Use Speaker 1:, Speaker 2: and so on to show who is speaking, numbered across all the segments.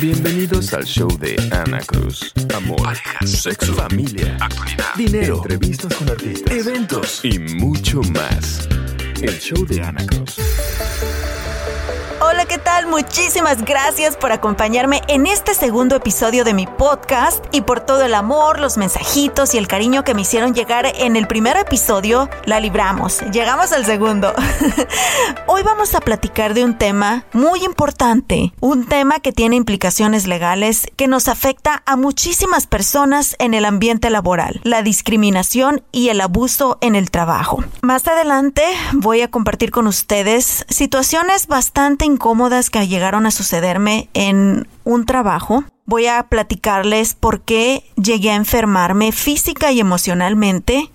Speaker 1: Bienvenidos al show de Ana Cruz. Amor,
Speaker 2: Parejas,
Speaker 1: sexo, familia,
Speaker 2: actualidad,
Speaker 1: dinero,
Speaker 2: entrevistas con artistas,
Speaker 1: eventos y mucho más. El show de Ana Cruz.
Speaker 3: Hola, ¿qué tal? Muchísimas gracias por acompañarme en este segundo episodio de mi podcast y por todo el amor, los mensajitos y el cariño que me hicieron llegar en el primer episodio. La libramos, llegamos al segundo. Hoy vamos a platicar de un tema muy importante, un tema que tiene implicaciones legales que nos afecta a muchísimas personas en el ambiente laboral, la discriminación y el abuso en el trabajo. Más adelante voy a compartir con ustedes situaciones bastante incómodas que llegaron a sucederme en un trabajo. Voy a platicarles por qué llegué a enfermarme física y emocionalmente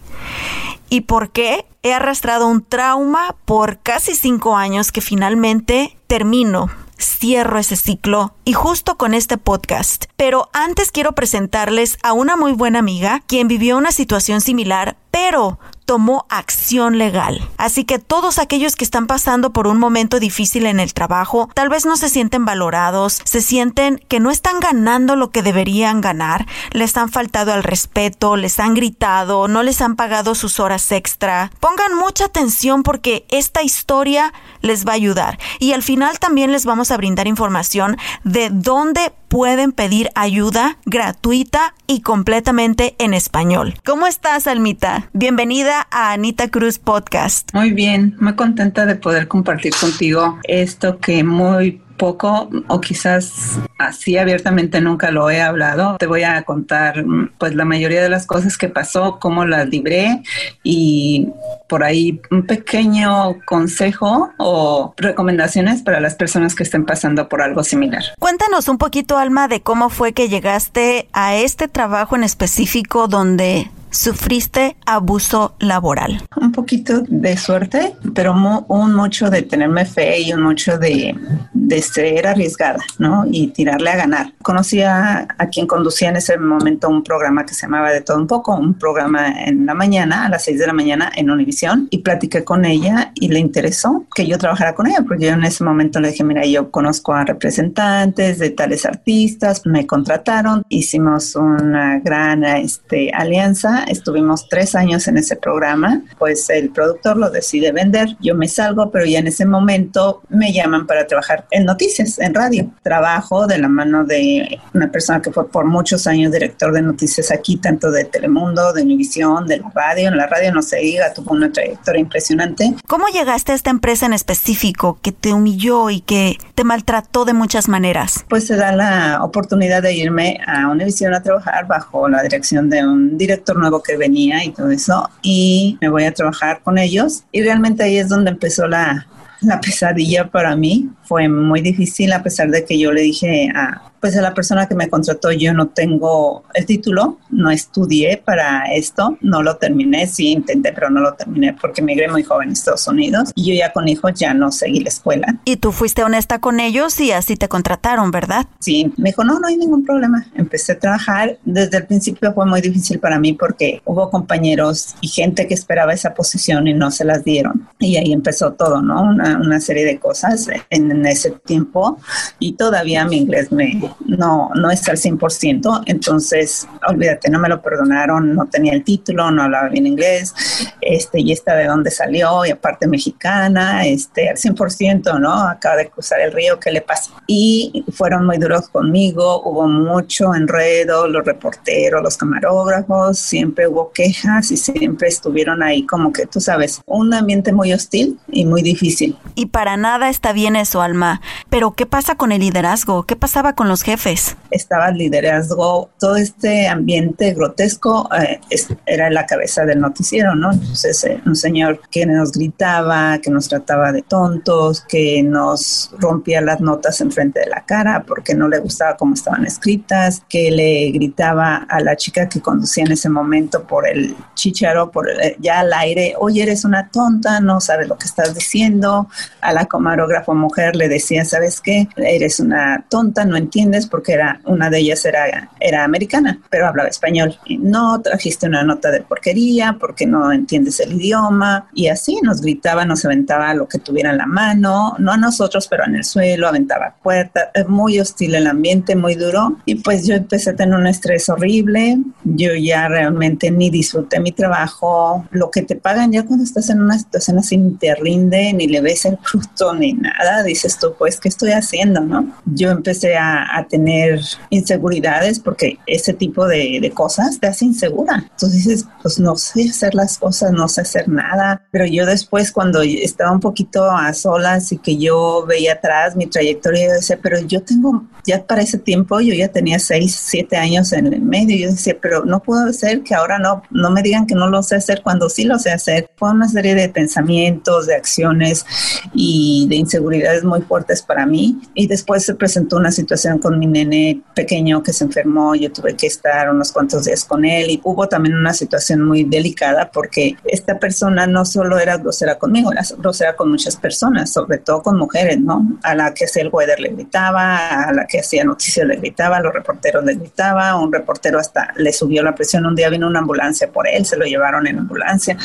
Speaker 3: y por qué he arrastrado un trauma por casi cinco años que finalmente termino cierro ese ciclo y justo con este podcast. Pero antes quiero presentarles a una muy buena amiga quien vivió una situación similar, pero tomó acción legal. Así que todos aquellos que están pasando por un momento difícil en el trabajo, tal vez no se sienten valorados, se sienten que no están ganando lo que deberían ganar, les han faltado al respeto, les han gritado, no les han pagado sus horas extra. Pongan mucha atención porque esta historia les va a ayudar y al final también les vamos a brindar información de dónde pueden pedir ayuda gratuita y completamente en español. ¿Cómo estás, Almita? Bienvenida a Anita Cruz Podcast.
Speaker 4: Muy bien, muy contenta de poder compartir contigo esto que muy poco o quizás así abiertamente nunca lo he hablado. Te voy a contar pues la mayoría de las cosas que pasó, cómo las libré y por ahí un pequeño consejo o recomendaciones para las personas que estén pasando por algo similar.
Speaker 3: Cuéntanos un poquito, Alma, de cómo fue que llegaste a este trabajo en específico donde sufriste abuso laboral?
Speaker 4: Un poquito de suerte, pero un mucho de tenerme fe y un mucho de, de ser arriesgada, ¿no? Y tirarle a ganar. Conocí a, a, quien conducía en ese momento un programa que se llamaba De Todo Un Poco, un programa en la mañana, a las 6 de la mañana en Univisión, y platiqué con ella y le interesó que yo trabajara con ella, porque yo en ese momento le dije, mira, yo conozco a representantes de tales artistas, me contrataron, hicimos una gran este, alianza estuvimos tres años en ese programa, pues el productor lo decide vender, yo me salgo, pero ya en ese momento me llaman para trabajar en noticias, en radio. Trabajo de la mano de una persona que fue por muchos años director de noticias aquí, tanto de Telemundo, de Univisión, de la radio, en la radio no se diga, tuvo una trayectoria impresionante.
Speaker 3: ¿Cómo llegaste a esta empresa en específico que te humilló y que te maltrató de muchas maneras?
Speaker 4: Pues se da la oportunidad de irme a Univisión a trabajar bajo la dirección de un director nuevo que venía y todo eso, y me voy a trabajar con ellos. Y realmente ahí es donde empezó la, la pesadilla para mí. Fue muy difícil a pesar de que yo le dije a, pues a la persona que me contrató, yo no tengo el título, no estudié para esto, no lo terminé, sí intenté, pero no lo terminé porque migré muy joven a Estados Unidos y yo ya con hijos ya no seguí la escuela.
Speaker 3: Y tú fuiste honesta con ellos y así te contrataron, ¿verdad?
Speaker 4: Sí, me dijo, no, no hay ningún problema. Empecé a trabajar. Desde el principio fue muy difícil para mí porque hubo compañeros y gente que esperaba esa posición y no se las dieron. Y ahí empezó todo, ¿no? Una, una serie de cosas en, en ese tiempo y todavía mi inglés me, no, no está al 100%, entonces olvídate, no me lo perdonaron, no tenía el título, no hablaba bien inglés, este, y esta de dónde salió, y aparte mexicana, este, al 100%, ¿no? Acaba de cruzar el río, ¿qué le pasa? Y fueron muy duros conmigo, hubo mucho enredo, los reporteros, los camarógrafos, siempre hubo quejas y siempre estuvieron ahí como que, tú sabes, un ambiente muy hostil y muy difícil.
Speaker 3: Y para nada está bien eso, Alma. Pero ¿qué pasa con el liderazgo? ¿Qué pasaba con los jefes?
Speaker 4: Estaba el liderazgo, todo este ambiente grotesco eh, era la cabeza del noticiero, ¿no? Entonces, eh, un señor que nos gritaba, que nos trataba de tontos, que nos rompía las notas enfrente de la cara porque no le gustaba cómo estaban escritas, que le gritaba a la chica que conducía en ese momento por el chicharo, por eh, ya al aire, oye, eres una tonta, no sabes lo que estás diciendo. A la camarógrafa mujer le decía, ¿sabes qué? Eres una tonta, no entiendes, porque era una de ellas era, era americana, pero hablaba español. Y no trajiste una nota de porquería porque no entiendes el idioma. Y así nos gritaba, nos aventaba lo que tuviera en la mano, no a nosotros, pero en el suelo, aventaba puertas, muy hostil el ambiente, muy duro. Y pues yo empecé a tener un estrés horrible. Yo ya realmente ni disfruté mi trabajo. Lo que te pagan ya cuando estás en una situación así ni te rinde, ni le ves el fruto, ni nada. Dices tú, pues, ¿qué estoy haciendo? ¿no? Yo empecé a, tener inseguridades porque ese tipo de, cosas te hace insegura. Entonces dices, pues no sé hacer las cosas, no sé hacer nada. Pero yo después cuando estaba un poquito a solas y que yo veía atrás mi trayectoria, yo decía, pero yo tengo, ya para ese tiempo yo ya tenía seis, siete años en el medio. Yo decía, pero no puedo ser que ahora no, no me digan que no lo sé hacer cuando sí lo sé hacer. Fue una serie de pensamientos, de acciones y de inseguridades muy fuertes para mí. Y después se presentó una situación con mi nene pequeño que se enfermó, yo tuve que estar unos cuantos días con él y hubo también una situación muy delicada porque esta persona no solo era grosera conmigo, era grosera con muchas personas, sobre todo con mujeres, ¿no? A la que hacía el weather le gritaba, a la que hacía noticias le gritaba, a los reporteros le gritaba, un reportero hasta le subió la presión, un día vino una ambulancia por él, se lo llevaron en ambulancia,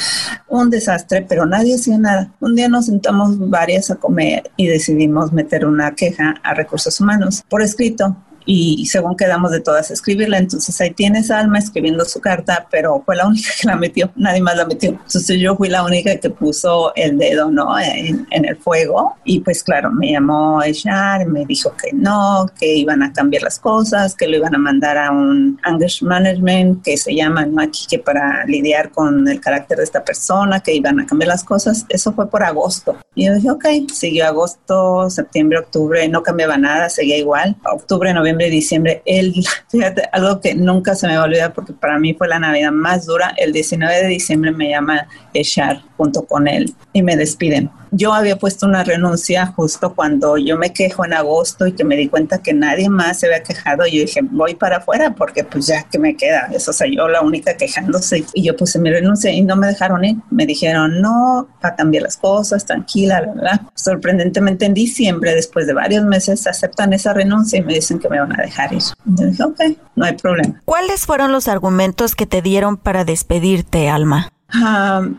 Speaker 4: un desastre, pero nadie hacía nada. Un día nos sentamos varias a comer y decidimos meter una queja a recursos humanos por escrito reflitam y según quedamos de todas escribirla. Entonces ahí tienes Alma escribiendo su carta, pero fue la única que la metió, nadie más la metió. Entonces yo fui la única que puso el dedo, ¿no? En, el fuego y pues claro, me llamó Echar, me dijo que no, que iban a cambiar las cosas, que lo iban a mandar a un anger management que se llama ¿no? aquí que para lidiar con el carácter de esta persona, que iban a cambiar las cosas. Eso fue por agosto. Y yo dije, ok, siguió agosto, septiembre, octubre, no cambiaba nada, seguía igual. Octubre, noviembre, diciembre. El, fíjate, algo que nunca se me va a olvidar porque para mí fue la Navidad más dura. El 19 de diciembre me llama Echar junto con él y me despiden. Yo había puesto una renuncia justo cuando yo me quejo en agosto y que me di cuenta que nadie más se había quejado. Yo dije, voy para afuera porque pues ya que me queda. Eso, o sea, yo la única quejándose. Y yo puse mi renuncia y no me dejaron ir. Me dijeron, no, va a cambiar las cosas, tranquila, la. Sorprendentemente en diciembre, después de varios meses, aceptan esa renuncia y me dicen que me van a dejar dije, ok, no hay problema.
Speaker 3: ¿Cuáles fueron los argumentos que te dieron para despedirte, Alma?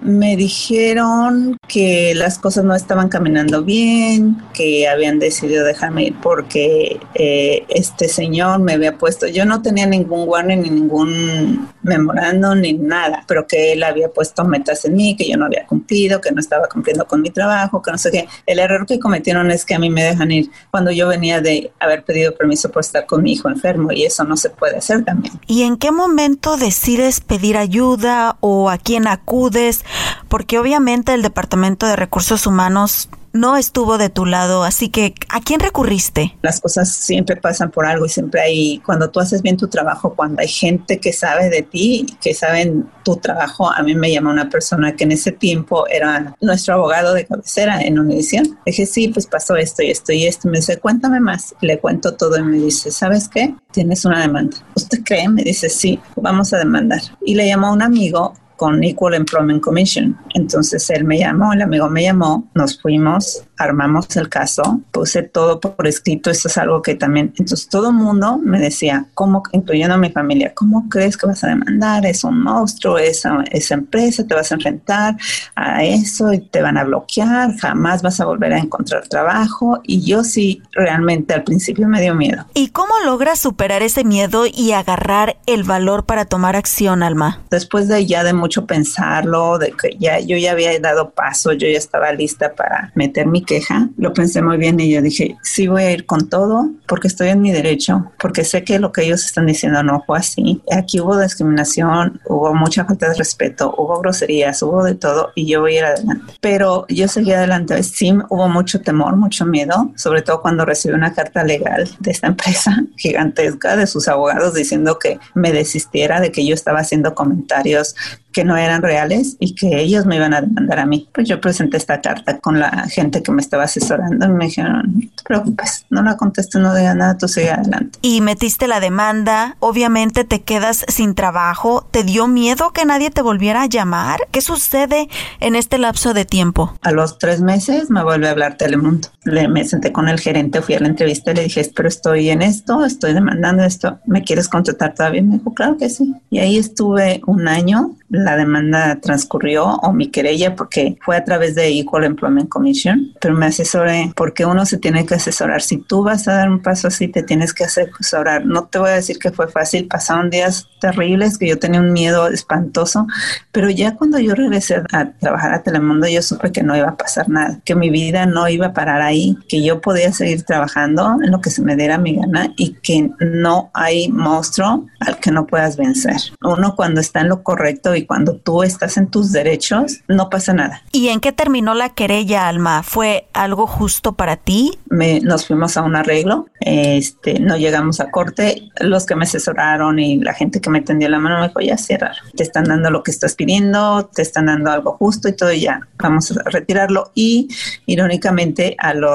Speaker 4: Me dijeron que las cosas no estaban caminando bien, que habían decidido dejarme ir porque eh, este señor me había puesto, yo no tenía ningún warning ni ningún memorando ni nada, pero que él había puesto metas en mí, que yo no había cumplido, que no estaba cumpliendo con mi trabajo, que no sé qué. El error que cometieron es que a mí me dejan ir cuando yo venía de haber pedido permiso por estar con mi hijo enfermo y eso no se puede hacer también.
Speaker 3: ¿Y en qué momento decides pedir ayuda o a quién acudes, porque obviamente el Departamento de Recursos Humanos no estuvo de tu lado, así que ¿a quién recurriste?
Speaker 4: Las cosas siempre pasan por algo y siempre hay, cuando tú haces bien tu trabajo, cuando hay gente que sabe de ti, que saben tu trabajo, a mí me llama una persona que en ese tiempo era nuestro abogado de cabecera en Univision. Dije, sí, pues pasó esto y esto y esto. Me dice, cuéntame más. Le cuento todo y me dice, ¿sabes qué? Tienes una demanda. ¿Usted cree? Me dice, sí, vamos a demandar. Y le llamó a un amigo con Equal Employment Commission. Entonces él me llamó, el amigo me llamó, nos fuimos armamos el caso, puse todo por escrito, esto es algo que también, entonces todo el mundo me decía, ¿cómo, incluyendo a mi familia, cómo crees que vas a demandar? Es un monstruo, esa, esa empresa, te vas a enfrentar a eso y te van a bloquear, jamás vas a volver a encontrar trabajo. Y yo sí, realmente al principio me dio miedo.
Speaker 3: ¿Y cómo logras superar ese miedo y agarrar el valor para tomar acción, Alma?
Speaker 4: Después de ya de mucho pensarlo, de que ya yo ya había dado paso, yo ya estaba lista para meter mi queja, lo pensé muy bien y yo dije, sí voy a ir con todo porque estoy en mi derecho, porque sé que lo que ellos están diciendo no fue así. Aquí hubo discriminación, hubo mucha falta de respeto, hubo groserías, hubo de todo y yo voy a ir adelante. Pero yo seguí adelante. Sí, hubo mucho temor, mucho miedo, sobre todo cuando recibí una carta legal de esta empresa gigantesca de sus abogados diciendo que me desistiera de que yo estaba haciendo comentarios que no eran reales y que ellos me iban a demandar a mí. Pues yo presenté esta carta con la gente que me estaba asesorando y me dijeron, no te preocupes, no la contestes, no digas nada, tú sigue adelante.
Speaker 3: Y metiste la demanda, obviamente te quedas sin trabajo, ¿te dio miedo que nadie te volviera a llamar? ¿Qué sucede en este lapso de tiempo?
Speaker 4: A los tres meses me vuelve a hablar Telemundo. Le, me senté con el gerente, fui a la entrevista y le dije, pero estoy en esto, estoy demandando esto, ¿me quieres contratar todavía? Me dijo, claro que sí. Y ahí estuve un año la demanda transcurrió o mi querella porque fue a través de Equal Employment Commission, pero me asesoré porque uno se tiene que asesorar. Si tú vas a dar un paso así, te tienes que asesorar. No te voy a decir que fue fácil, pasaron días terribles, que yo tenía un miedo espantoso, pero ya cuando yo regresé a trabajar a Telemundo, yo supe que no iba a pasar nada, que mi vida no iba a parar ahí, que yo podía seguir trabajando en lo que se me diera mi gana y que no hay monstruo al que no puedas vencer. Uno cuando está en lo correcto y cuando tú estás en tus derechos, no pasa nada.
Speaker 3: ¿Y en qué terminó la querella, Alma? ¿Fue algo justo para ti?
Speaker 4: Me, nos fuimos a un arreglo, este, no llegamos a corte. Los que me asesoraron y la gente que me tendió la mano me dijo, ya cierra, te están dando lo que estás pidiendo, te están dando algo justo y todo, ya, vamos a retirarlo. Y irónicamente, a los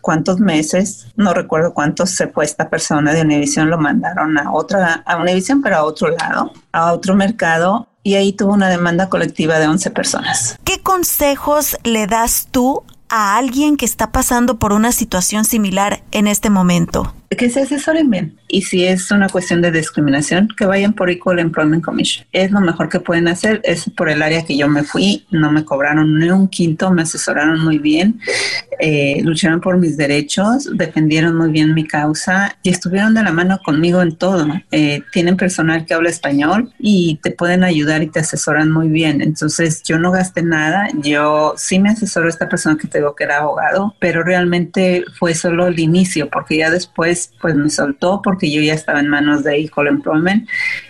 Speaker 4: cuantos meses, no recuerdo cuántos, se fue esta persona de Univision, lo mandaron a otra, a Univision, pero a otro lado, a otro mercado y ahí tuvo una demanda colectiva de 11 personas.
Speaker 3: ¿Qué consejos le das tú a alguien que está pasando por una situación similar en este momento?
Speaker 4: Que se asesoren bien y si es una cuestión de discriminación, que vayan por Equal Employment Commission. Es lo mejor que pueden hacer, es por el área que yo me fui, no me cobraron ni un quinto, me asesoraron muy bien, eh, lucharon por mis derechos, defendieron muy bien mi causa y estuvieron de la mano conmigo en todo. Eh, tienen personal que habla español y te pueden ayudar y te asesoran muy bien. Entonces yo no gasté nada, yo sí me asesoró esta persona que te digo que era abogado, pero realmente fue solo el inicio porque ya después pues me soltó porque yo ya estaba en manos de Equal Employment.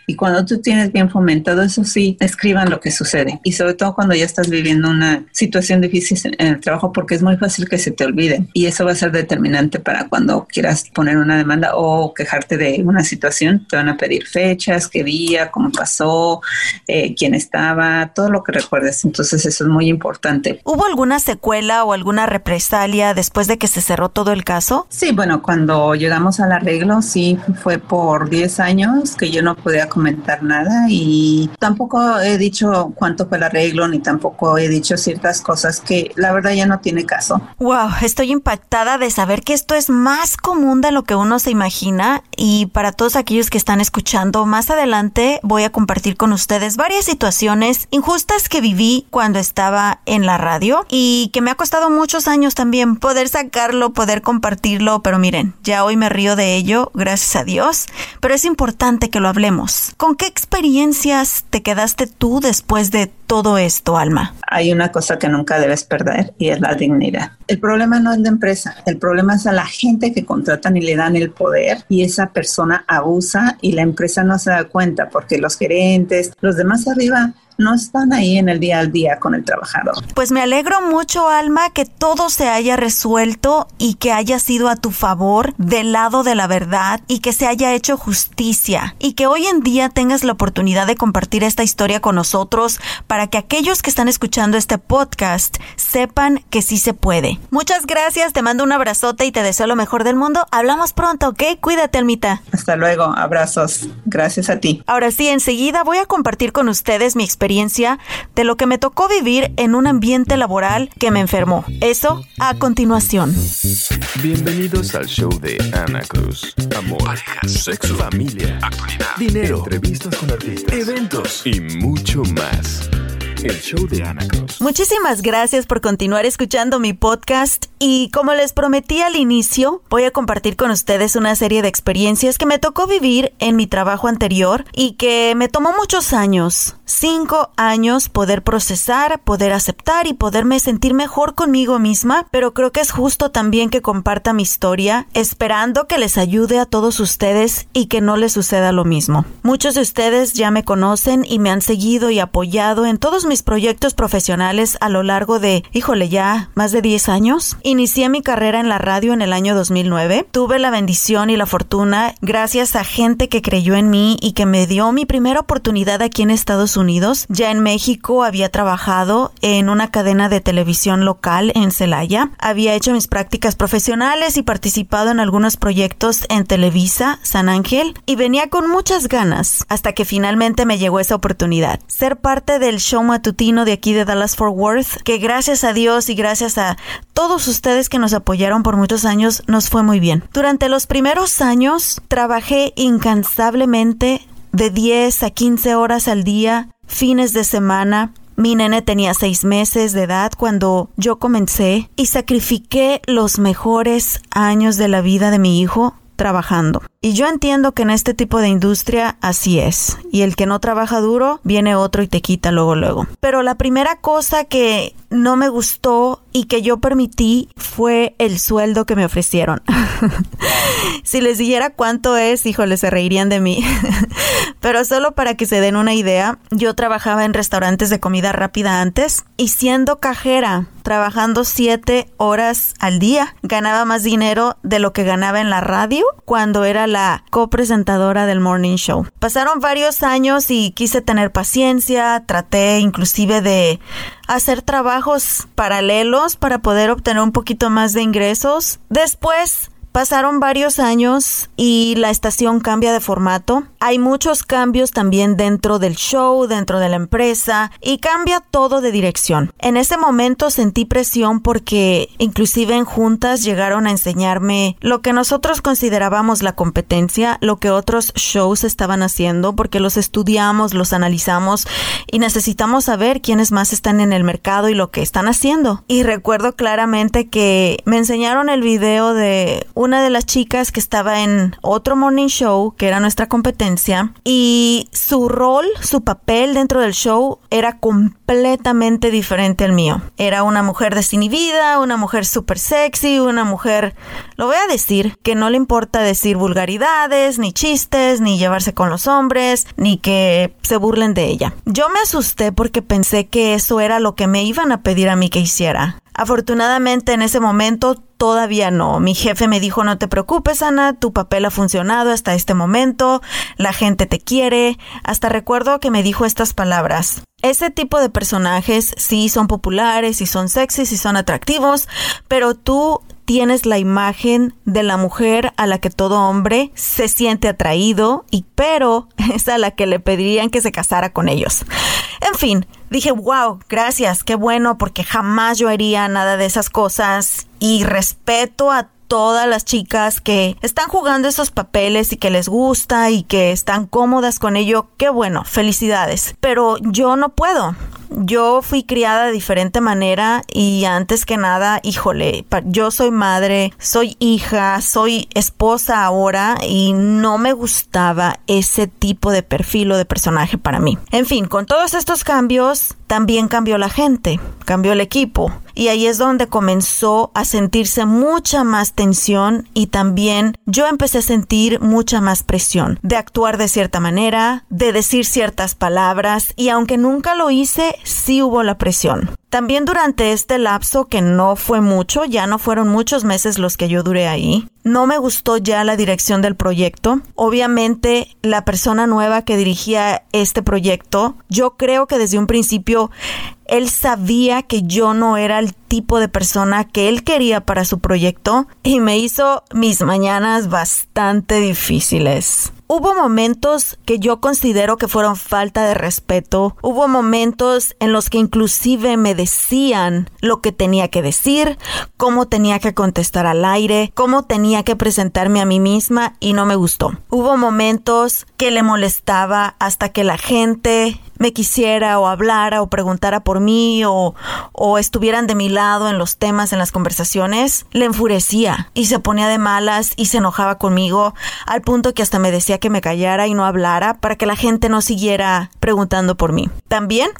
Speaker 4: Y cuando tú tienes bien fomentado, eso sí, escriban lo que sucede. Y sobre todo cuando ya estás viviendo una situación difícil en el trabajo, porque es muy fácil que se te olvide. Y eso va a ser determinante para cuando quieras poner una demanda o quejarte de una situación. Te van a pedir fechas, qué día, cómo pasó, eh, quién estaba, todo lo que recuerdes. Entonces eso es muy importante.
Speaker 3: ¿Hubo alguna secuela o alguna represalia después de que se cerró todo el caso?
Speaker 4: Sí, bueno, cuando llegamos al arreglo, sí, fue por 10 años que yo no podía comentar nada y tampoco he dicho cuánto fue el arreglo ni tampoco he dicho ciertas cosas que la verdad ya no tiene caso.
Speaker 3: Wow, estoy impactada de saber que esto es más común de lo que uno se imagina y para todos aquellos que están escuchando, más adelante voy a compartir con ustedes varias situaciones injustas que viví cuando estaba en la radio y que me ha costado muchos años también poder sacarlo, poder compartirlo, pero miren, ya hoy me río de ello, gracias a Dios, pero es importante que lo hablemos. ¿Con qué experiencias te quedaste tú después de todo esto, Alma?
Speaker 4: Hay una cosa que nunca debes perder y es la dignidad. El problema no es la empresa, el problema es a la gente que contratan y le dan el poder y esa persona abusa y la empresa no se da cuenta porque los gerentes, los demás arriba no están ahí en el día al día con el trabajador.
Speaker 3: Pues me alegro mucho, Alma, que todo se haya resuelto y que haya sido a tu favor del lado de la verdad y que se haya hecho justicia y que hoy en día tengas la oportunidad de compartir esta historia con nosotros para que aquellos que están escuchando este podcast sepan que sí se puede. Muchas gracias, te mando un abrazote y te deseo lo mejor del mundo. Hablamos pronto, ¿ok? Cuídate, Almita.
Speaker 4: Hasta luego, abrazos. Gracias a ti.
Speaker 3: Ahora sí, enseguida voy a compartir con ustedes mi experiencia experiencia de lo que me tocó vivir en un ambiente laboral que me enfermó. Eso a continuación.
Speaker 1: Bienvenidos al show de Ana Cruz. Amor, parejas, sexo, familia, actualidad, dinero, entrevistas con artistas, eventos y mucho más.
Speaker 3: Muchísimas gracias por continuar escuchando mi podcast y como les prometí al inicio, voy a compartir con ustedes una serie de experiencias que me tocó vivir en mi trabajo anterior y que me tomó muchos años, cinco años poder procesar, poder aceptar y poderme sentir mejor conmigo misma, pero creo que es justo también que comparta mi historia, esperando que les ayude a todos ustedes y que no les suceda lo mismo. Muchos de ustedes ya me conocen y me han seguido y apoyado en todos proyectos profesionales a lo largo de, híjole, ya más de 10 años. Inicié mi carrera en la radio en el año 2009. Tuve la bendición y la fortuna gracias a gente que creyó en mí y que me dio mi primera oportunidad aquí en Estados Unidos. Ya en México había trabajado en una cadena de televisión local en Celaya. Había hecho mis prácticas profesionales y participado en algunos proyectos en Televisa, San Ángel y venía con muchas ganas hasta que finalmente me llegó esa oportunidad. Ser parte del show matutino de aquí de Dallas Fort Worth, que gracias a Dios y gracias a todos ustedes que nos apoyaron por muchos años, nos fue muy bien. Durante los primeros años trabajé incansablemente de 10 a 15 horas al día, fines de semana, mi nene tenía seis meses de edad cuando yo comencé y sacrifiqué los mejores años de la vida de mi hijo trabajando. Y yo entiendo que en este tipo de industria así es. Y el que no trabaja duro, viene otro y te quita luego luego. Pero la primera cosa que no me gustó y que yo permití fue el sueldo que me ofrecieron. si les dijera cuánto es, híjole, se reirían de mí. Pero solo para que se den una idea, yo trabajaba en restaurantes de comida rápida antes y siendo cajera, trabajando siete horas al día, ganaba más dinero de lo que ganaba en la radio cuando era la copresentadora del Morning Show. Pasaron varios años y quise tener paciencia, traté inclusive de hacer trabajos paralelos para poder obtener un poquito más de ingresos. Después Pasaron varios años y la estación cambia de formato. Hay muchos cambios también dentro del show, dentro de la empresa y cambia todo de dirección. En ese momento sentí presión porque inclusive en juntas llegaron a enseñarme lo que nosotros considerábamos la competencia, lo que otros shows estaban haciendo porque los estudiamos, los analizamos y necesitamos saber quiénes más están en el mercado y lo que están haciendo. Y recuerdo claramente que me enseñaron el video de una de las chicas que estaba en otro morning show, que era nuestra competencia, y su rol, su papel dentro del show era completamente diferente al mío. Era una mujer desinhibida, una mujer súper sexy, una mujer, lo voy a decir, que no le importa decir vulgaridades, ni chistes, ni llevarse con los hombres, ni que se burlen de ella. Yo me asusté porque pensé que eso era lo que me iban a pedir a mí que hiciera. Afortunadamente en ese momento todavía no. Mi jefe me dijo no te preocupes Ana, tu papel ha funcionado hasta este momento, la gente te quiere. Hasta recuerdo que me dijo estas palabras. Ese tipo de personajes sí son populares, y son sexys, y son atractivos, pero tú tienes la imagen de la mujer a la que todo hombre se siente atraído y pero es a la que le pedirían que se casara con ellos. En fin, dije, wow, gracias, qué bueno, porque jamás yo haría nada de esas cosas y respeto a todas las chicas que están jugando esos papeles y que les gusta y que están cómodas con ello, qué bueno, felicidades. Pero yo no puedo. Yo fui criada de diferente manera y antes que nada, híjole, yo soy madre, soy hija, soy esposa ahora y no me gustaba ese tipo de perfil o de personaje para mí. En fin, con todos estos cambios, también cambió la gente, cambió el equipo. Y ahí es donde comenzó a sentirse mucha más tensión y también yo empecé a sentir mucha más presión de actuar de cierta manera, de decir ciertas palabras y aunque nunca lo hice, sí hubo la presión. También durante este lapso, que no fue mucho, ya no fueron muchos meses los que yo duré ahí, no me gustó ya la dirección del proyecto. Obviamente, la persona nueva que dirigía este proyecto, yo creo que desde un principio él sabía que yo no era el tipo de persona que él quería para su proyecto y me hizo mis mañanas bastante difíciles. Hubo momentos que yo considero que fueron falta de respeto. Hubo momentos en los que inclusive me decían lo que tenía que decir, cómo tenía que contestar al aire, cómo tenía que presentarme a mí misma y no me gustó. Hubo momentos que le molestaba hasta que la gente me quisiera o hablara o preguntara por mí o, o estuvieran de mi lado en los temas, en las conversaciones, le enfurecía y se ponía de malas y se enojaba conmigo al punto que hasta me decía que me callara y no hablara para que la gente no siguiera preguntando por mí. También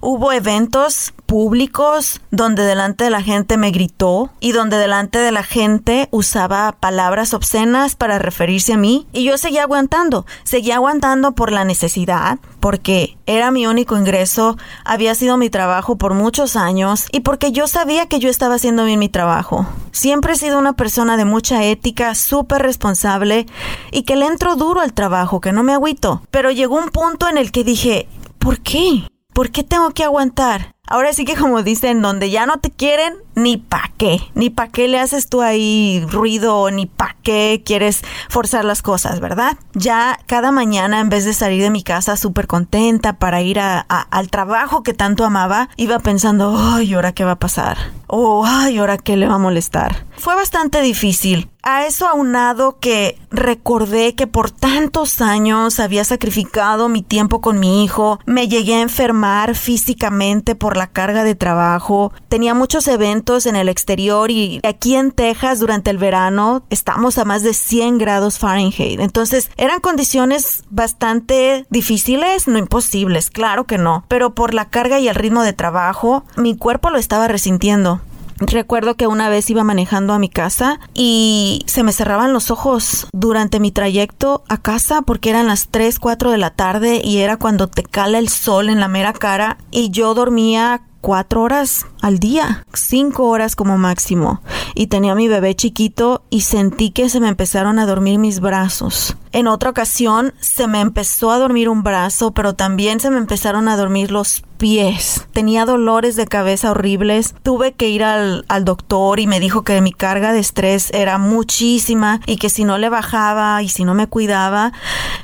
Speaker 3: hubo eventos públicos donde delante de la gente me gritó y donde delante de la gente usaba palabras obscenas para referirse a mí y yo seguía aguantando, seguía aguantando por la necesidad, porque era mi único ingreso, había sido mi trabajo por muchos años y porque yo sabía que yo estaba haciendo bien mi trabajo. Siempre he sido una persona de mucha ética, súper responsable y que le entro duro al trabajo, que no me agüito. Pero llegó un punto en el que dije, ¿por qué? ¿Por qué tengo que aguantar? Ahora sí que como dicen, donde ya no te quieren, ni pa' qué, ni pa' qué le haces tú ahí ruido, ni pa' qué quieres forzar las cosas, ¿verdad? Ya cada mañana en vez de salir de mi casa súper contenta para ir al trabajo que tanto amaba, iba pensando, ay, ¿ahora qué va a pasar? O, ay, ¿ahora qué le va a molestar? Fue bastante difícil. A eso aunado que recordé que por tantos años había sacrificado mi tiempo con mi hijo, me llegué a enfermar físicamente por la carga de trabajo, tenía muchos eventos en el exterior y aquí en Texas durante el verano estamos a más de 100 grados Fahrenheit. Entonces eran condiciones bastante difíciles, no imposibles, claro que no, pero por la carga y el ritmo de trabajo mi cuerpo lo estaba resintiendo. Recuerdo que una vez iba manejando a mi casa y se me cerraban los ojos durante mi trayecto a casa porque eran las 3, 4 de la tarde y era cuando te cala el sol en la mera cara y yo dormía cuatro horas al día, cinco horas como máximo. Y tenía mi bebé chiquito y sentí que se me empezaron a dormir mis brazos. En otra ocasión se me empezó a dormir un brazo, pero también se me empezaron a dormir los pies. Tenía dolores de cabeza horribles. Tuve que ir al, al, doctor y me dijo que mi carga de estrés era muchísima y que si no le bajaba y si no me cuidaba,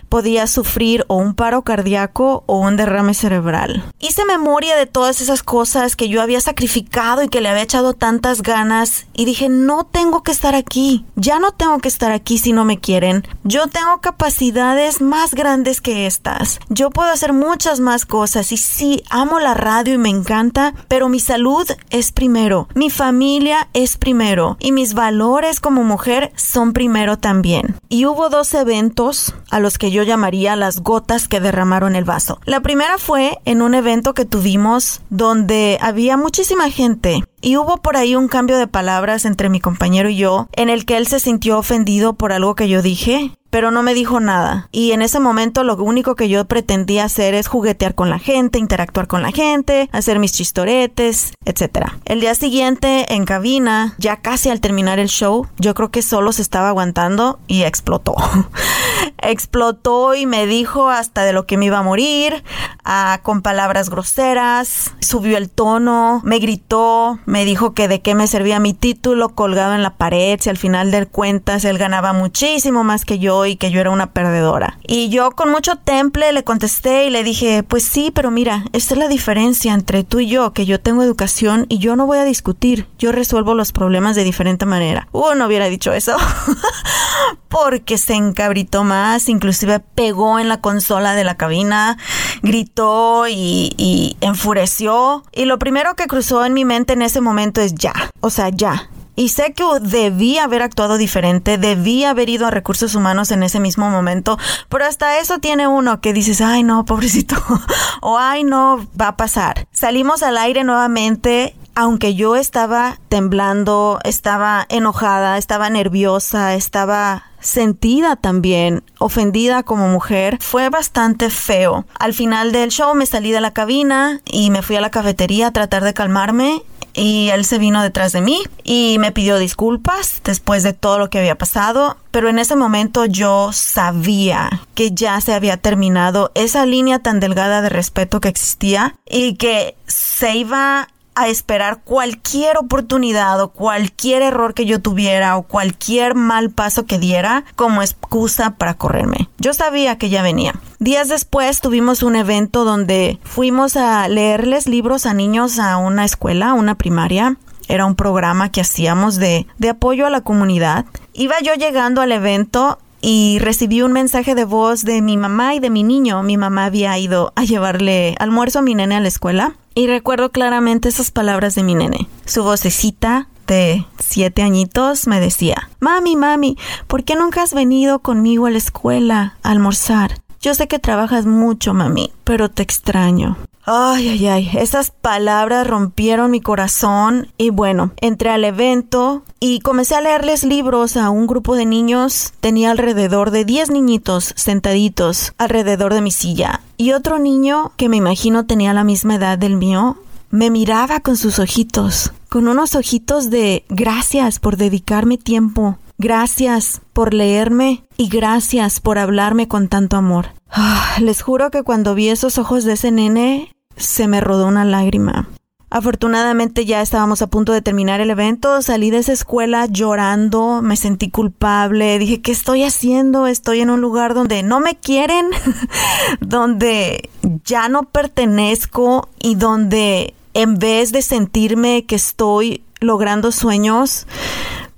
Speaker 3: podía sufrir o un paro cardíaco o un derrame cerebral. Hice memoria de todas esas cosas que yo había sacrificado y que le había echado tantas ganas y dije, no tengo que estar aquí. Ya no tengo que estar aquí si no me quieren. Yo tengo capacidades más grandes que estas. Yo puedo hacer muchas más cosas y sí, amo la radio y me encanta, pero mi salud es primero, mi familia es primero y mis valores como mujer son primero también. Y hubo dos eventos a los que yo llamaría las gotas que derramaron el vaso. La primera fue en un evento que tuvimos donde había muchísima gente y hubo por ahí un cambio de palabras entre mi compañero y yo en el que él se sintió ofendido por algo que yo dije pero no me dijo nada. Y en ese momento lo único que yo pretendía hacer es juguetear con la gente, interactuar con la gente, hacer mis chistoretes, etc. El día siguiente en cabina, ya casi al terminar el show, yo creo que solo se estaba aguantando y explotó. explotó y me dijo hasta de lo que me iba a morir, ah, con palabras groseras, subió el tono, me gritó, me dijo que de qué me servía mi título colgado en la pared, si al final de cuentas él ganaba muchísimo más que yo y que yo era una perdedora. Y yo con mucho temple le contesté y le dije, pues sí, pero mira, esta es la diferencia entre tú y yo, que yo tengo educación y yo no voy a discutir, yo resuelvo los problemas de diferente manera. Uh, no hubiera dicho eso, porque se encabritó más, inclusive pegó en la consola de la cabina, gritó y, enfureció. Y lo primero que cruzó en mi mente en ese momento es ya, o sea, ya, y sé que debí haber actuado diferente, debí haber ido a recursos humanos en ese mismo momento, pero hasta eso tiene uno que dices, ay no, pobrecito, o ay no, va a pasar. Salimos al aire nuevamente aunque yo estaba temblando, estaba enojada, estaba nerviosa, estaba sentida también, ofendida como mujer, fue bastante feo. Al final del show me salí de la cabina y me fui a la cafetería a tratar de calmarme y él se vino detrás de mí y me pidió disculpas después de todo lo que había pasado, pero en ese momento yo sabía que ya se había terminado esa línea tan delgada de respeto que existía y que se iba a esperar cualquier oportunidad o cualquier error que yo tuviera o cualquier mal paso que diera como excusa para correrme. Yo sabía que ya venía. Días después tuvimos un evento donde fuimos a leerles libros a niños a una escuela, una primaria. Era un programa que hacíamos de, de apoyo a la comunidad. Iba yo llegando al evento y recibí un mensaje de voz de mi mamá y de mi niño. Mi mamá había ido a llevarle almuerzo a mi nene a la escuela y recuerdo claramente esas palabras de mi nene. Su vocecita de siete añitos me decía, Mami, mami, ¿por qué nunca has venido conmigo a la escuela a almorzar? Yo sé que trabajas mucho, mami, pero te extraño. Ay, ay, ay, esas palabras rompieron mi corazón y bueno, entré al evento y comencé a leerles libros a un grupo de niños. Tenía alrededor de 10 niñitos sentaditos alrededor de mi silla y otro niño que me imagino tenía la misma edad del mío me miraba con sus ojitos, con unos ojitos de gracias por dedicarme tiempo, gracias por leerme y gracias por hablarme con tanto amor. Ah, les juro que cuando vi esos ojos de ese nene, se me rodó una lágrima. Afortunadamente ya estábamos a punto de terminar el evento, salí de esa escuela llorando, me sentí culpable, dije, ¿qué estoy haciendo? Estoy en un lugar donde no me quieren, donde ya no pertenezco y donde en vez de sentirme que estoy logrando sueños,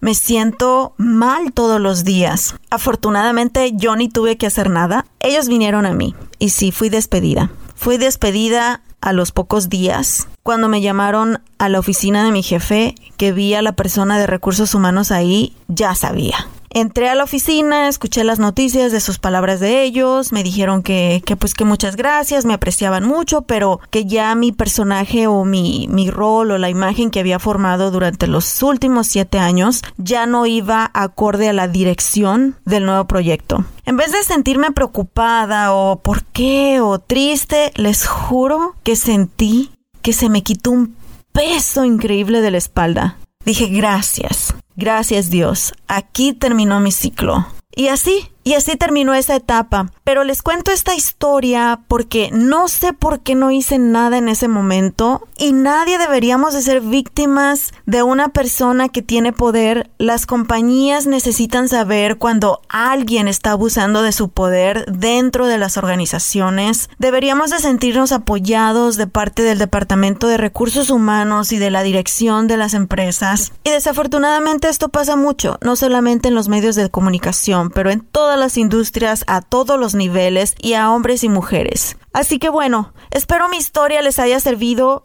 Speaker 3: me siento mal todos los días. Afortunadamente yo ni tuve que hacer nada. Ellos vinieron a mí y sí, fui despedida. Fui despedida a los pocos días cuando me llamaron a la oficina de mi jefe que vi a la persona de recursos humanos ahí, ya sabía. Entré a la oficina, escuché las noticias de sus palabras de ellos, me dijeron que, que pues que muchas gracias, me apreciaban mucho, pero que ya mi personaje o mi, mi rol o la imagen que había formado durante los últimos siete años ya no iba acorde a la dirección del nuevo proyecto. En vez de sentirme preocupada o por qué o triste, les juro que sentí que se me quitó un peso increíble de la espalda. Dije gracias, gracias Dios, aquí terminó mi ciclo. Y así, y así terminó esa etapa. Pero les cuento esta historia porque no sé por qué no hice nada en ese momento y nadie deberíamos de ser víctimas de una persona que tiene poder. Las compañías necesitan saber cuando alguien está abusando de su poder dentro de las organizaciones. Deberíamos de sentirnos apoyados de parte del Departamento de Recursos Humanos y de la dirección de las empresas. Y desafortunadamente esto pasa mucho, no solamente en los medios de comunicación, pero en todas las industrias a todos los niveles y a hombres y mujeres. Así que bueno, espero mi historia les haya servido.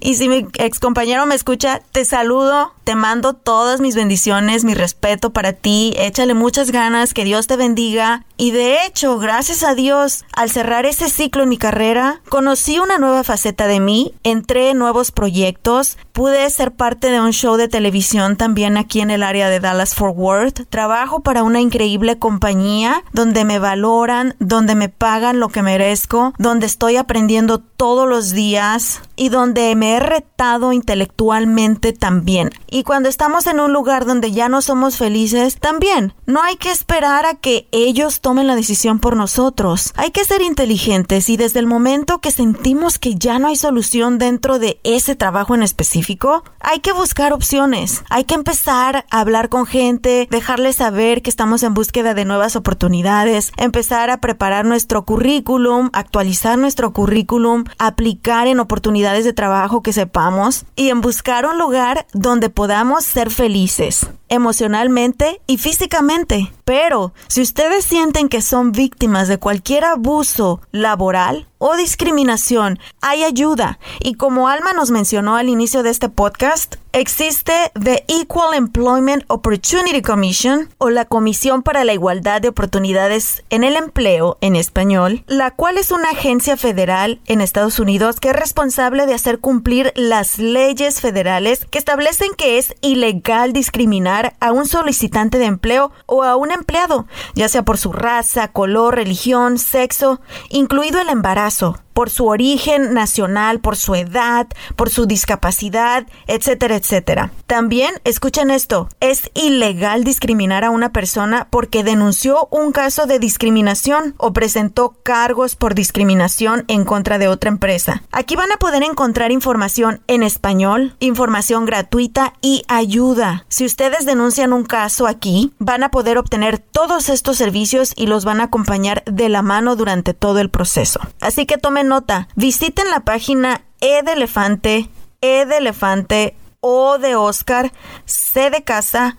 Speaker 3: Y si mi ex compañero me escucha, te saludo, te mando todas mis bendiciones, mi respeto para ti, échale muchas ganas, que Dios te bendiga. Y de hecho, gracias a Dios, al cerrar ese ciclo en mi carrera, conocí una nueva faceta de mí, entré en nuevos proyectos, pude ser parte de un show de televisión también aquí en el área de Dallas Fort Worth, trabajo para una increíble compañía donde me valoran, donde me pagan lo que merezco donde estoy aprendiendo todos los días y donde me he retado intelectualmente también. Y cuando estamos en un lugar donde ya no somos felices, también no hay que esperar a que ellos tomen la decisión por nosotros. Hay que ser inteligentes y desde el momento que sentimos que ya no hay solución dentro de ese trabajo en específico, hay que buscar opciones. Hay que empezar a hablar con gente, dejarles saber que estamos en búsqueda de nuevas oportunidades, empezar a preparar nuestro currículum, actualizar nuestro currículum, aplicar en oportunidades de trabajo que sepamos y en buscar un lugar donde podamos ser felices emocionalmente y físicamente. Pero si ustedes sienten que son víctimas de cualquier abuso laboral o discriminación, hay ayuda. Y como Alma nos mencionó al inicio de este podcast, existe The Equal Employment Opportunity Commission o la Comisión para la Igualdad de Oportunidades en el Empleo en español, la cual es una agencia federal en Estados Unidos que es responsable de hacer cumplir las leyes federales que establecen que es ilegal discriminar a un solicitante de empleo o a un empleado, ya sea por su raza, color, religión, sexo, incluido el embarazo. Por su origen nacional, por su edad, por su discapacidad, etcétera, etcétera. También, escuchen esto, es ilegal discriminar a una persona porque denunció un caso de discriminación o presentó cargos por discriminación en contra de otra empresa. Aquí van a poder encontrar información en español, información gratuita y ayuda. Si ustedes denuncian un caso aquí, van a poder obtener todos estos servicios y los van a acompañar de la mano durante todo el proceso. Así que tomen nota, visiten la página E de elefante, E de elefante, O de Oscar, C de casa,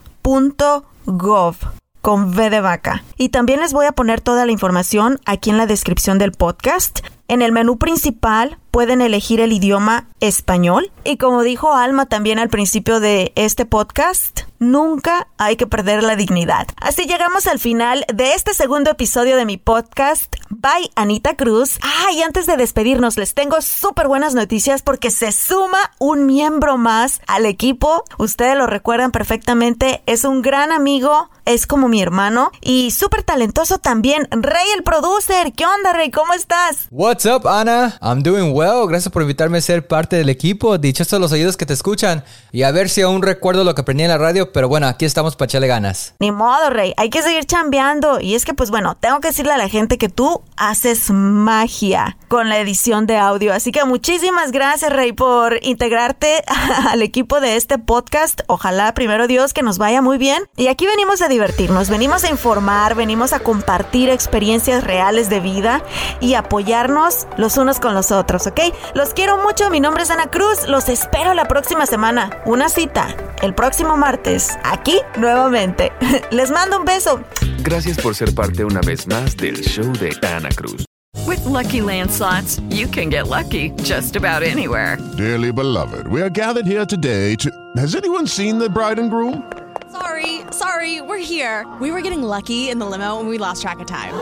Speaker 3: gov con V de vaca. Y también les voy a poner toda la información aquí en la descripción del podcast. En el menú principal pueden elegir el idioma español y como dijo Alma también al principio de este podcast, nunca hay que perder la dignidad. Así llegamos al final de este segundo episodio de mi podcast Bye Anita Cruz. Ah, y antes de despedirnos les tengo súper buenas noticias porque se suma un miembro más al equipo. Ustedes lo recuerdan perfectamente, es un gran amigo, es como mi hermano y súper talentoso también. Rey el producer, ¿qué onda Rey? ¿Cómo estás?
Speaker 2: What's up, Ana? I'm doing well. Gracias por invitarme a ser parte del equipo. Dichosos los oídos que te escuchan. Y a ver si aún recuerdo lo que aprendí en la radio, pero bueno, aquí estamos para echarle ganas.
Speaker 3: Ni modo, Rey. Hay que seguir chambeando. Y es que, pues bueno, tengo que decirle a la gente que tú haces magia con la edición de audio. Así que muchísimas gracias, Rey, por integrarte al equipo de este podcast. Ojalá, primero Dios, que nos vaya muy bien. Y aquí venimos a divertirnos, venimos a informar, venimos a compartir experiencias reales de vida y apoyarnos los unos con los otros, ¿ok? Los quiero mucho, mi nombre es Ana Cruz, los espero la próxima semana. Una cita, el próximo martes, aquí nuevamente. Les mando un beso.
Speaker 1: Gracias por ser parte una vez más del show de Ana Cruz.
Speaker 5: With lucky landslots, you can get lucky just about anywhere.
Speaker 6: Dearly beloved, we are gathered here today to. Has anyone seen the bride and groom?
Speaker 7: Sorry, sorry, we're here. We were getting lucky in the limo and we lost track of time.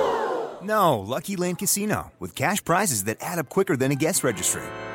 Speaker 8: No, Lucky Land Casino, with cash prizes that add up quicker than a guest registry.